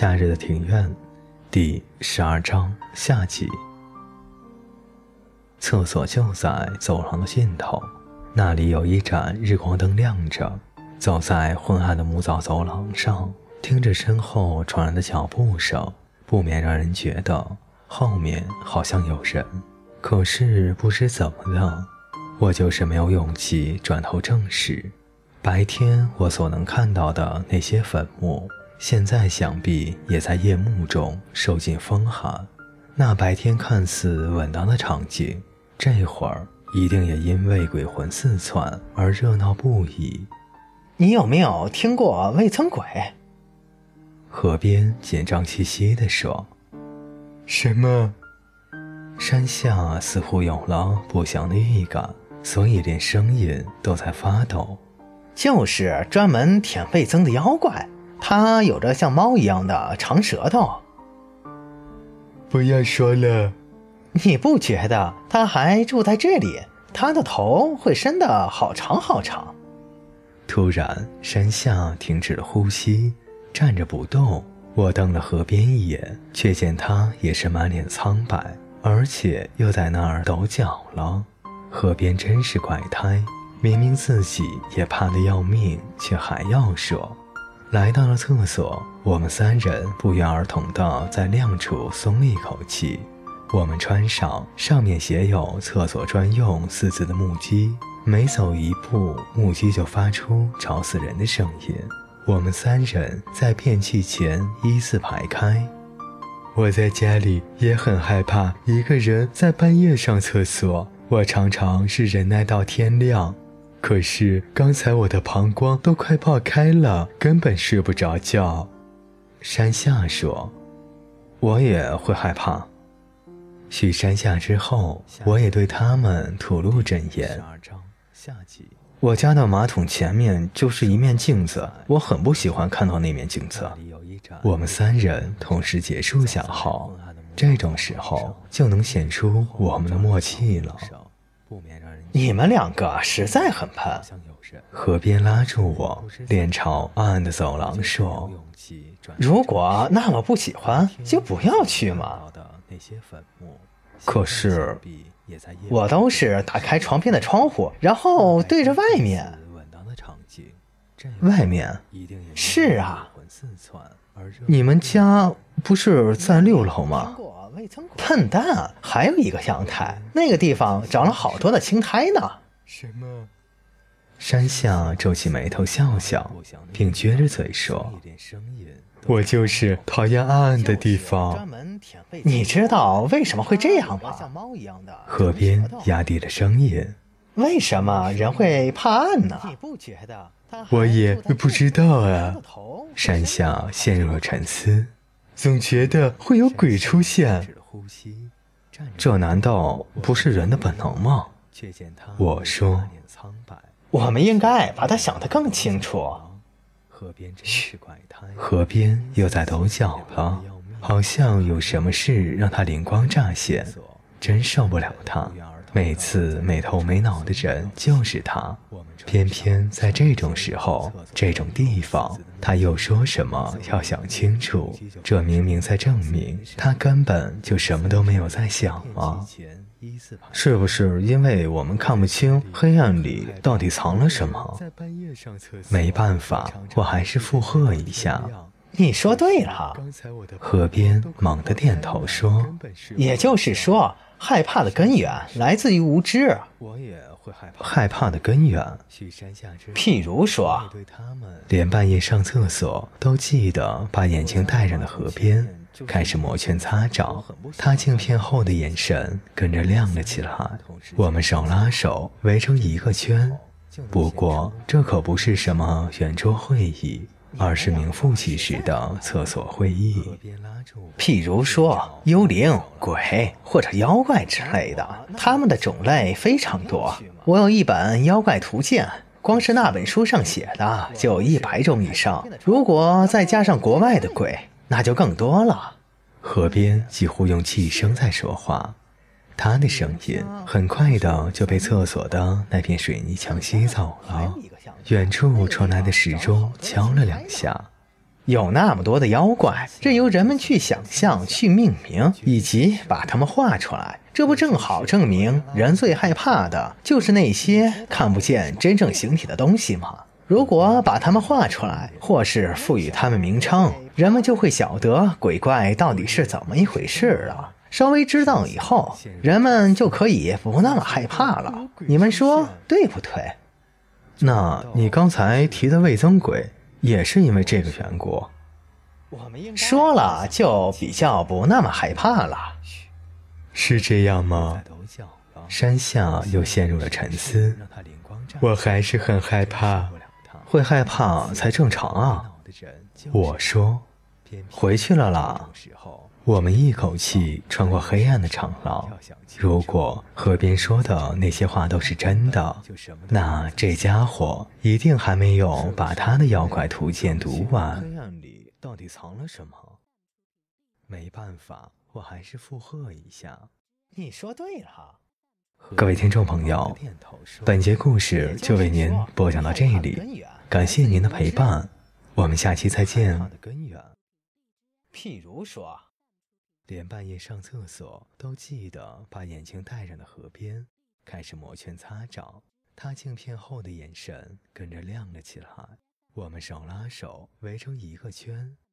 夏日的庭院，第十二章下集。厕所就在走廊的尽头，那里有一盏日光灯亮着。走在昏暗的木造走廊上，听着身后传来的脚步声，不免让人觉得后面好像有人。可是不知怎么的，我就是没有勇气转头正视。白天我所能看到的那些坟墓，现在想必也在夜幕中受尽风寒。那白天看似稳当的场景，这会儿一定也因为鬼魂四窜而热闹不已。你有没有听过未曾鬼？河边紧张兮兮地说：“什么？”山下似乎有了不祥的预感，所以连声音都在发抖。就是专门舔魏增的妖怪，他有着像猫一样的长舌头。不要说了，你不觉得它还住在这里？它的头会伸得好长好长。突然，山下停止了呼吸，站着不动。我瞪了河边一眼，却见他也是满脸苍白，而且又在那儿抖脚了。河边真是怪胎。明明自己也怕得要命，却还要说。来到了厕所，我们三人不约而同地在亮处松了一口气。我们穿上上面写有“厕所专用”四字的木屐，每走一步，木屐就发出吵死人的声音。我们三人在便器前依次排开。我在家里也很害怕一个人在半夜上厕所，我常常是忍耐到天亮。可是刚才我的膀胱都快爆开了，根本睡不着觉。山下说：“我也会害怕。”去山下之后，我也对他们吐露真言。我家的马桶前面就是一面镜子，我很不喜欢看到那面镜子。我们三人同时结束小号，这种时候就能显出我们的默契了。你们两个实在很喷。河边拉住我，脸朝暗暗的走廊说：“如果那么不喜欢，就不要去嘛。”可是，我都是打开床边的窗户，然后对着外面。外面？是啊。你们家不是在六楼吗？笨蛋，还有一个阳台，那个地方长了好多的青苔呢。什么？山下皱起眉头笑笑，并撅着嘴说：“我就是讨厌暗暗的地方。你知道为什么会这样吗？”河边压低了声音：“为什么人会怕暗呢？”我也不知道啊。山下陷入了沉思。总觉得会有鬼出现，这难道不是人的本能吗？我说，我们应该把它想得更清楚。嘘，河边又在抖脚了，好像有什么事让他灵光乍现。真受不了他，每次没头没脑的人就是他。偏偏在这种时候、这种地方，他又说什么要想清楚？这明明在证明他根本就什么都没有在想啊！是不是因为我们看不清黑暗里到底藏了什么？没办法，我还是附和一下。你说对了。河边猛地点头说：“也就是说，害怕的根源来自于无知。”我也。害怕的根源，譬如说，连半夜上厕所都记得把眼睛戴上的河边，开始摩拳擦掌。他镜片后的眼神跟着亮了起来。我们手拉手围成一个圈，不过这可不是什么圆桌会议。而是名副其实的厕所会议，譬如说幽灵、鬼或者妖怪之类的，他们的种类非常多。我有一本《妖怪图鉴》，光是那本书上写的就有一百种以上。如果再加上国外的鬼，那就更多了。河边几乎用气声在说话，他的声音很快的就被厕所的那片水泥墙吸走了。远处传来的时钟敲了两下，有那么多的妖怪，任由人们去想象、去命名，以及把它们画出来，这不正好证明人最害怕的就是那些看不见真正形体的东西吗？如果把它们画出来，或是赋予它们名称，人们就会晓得鬼怪到底是怎么一回事了。稍微知道以后，人们就可以不那么害怕了。你们说对不对？那你刚才提的魏增鬼，也是因为这个缘故？说了就比较不那么害怕了。是这样吗？山下又陷入了沉思。我还是很害怕。会害怕才正常啊！我说，回去了啦。我们一口气穿过黑暗的长廊。如果河边说的那些话都是真的，那这家伙一定还没有把他的妖怪图鉴读完。黑暗里到底藏了什么？没办法，我还是附和一下。你说对了。各位听众朋友，本节故事就为您播讲到这里。感谢您的陪伴，我们下期再见。譬如说，连半夜上厕所都记得把眼镜戴上的河边，开始摩拳擦掌，他镜片后的眼神跟着亮了起来。我们手拉手围成一个圈，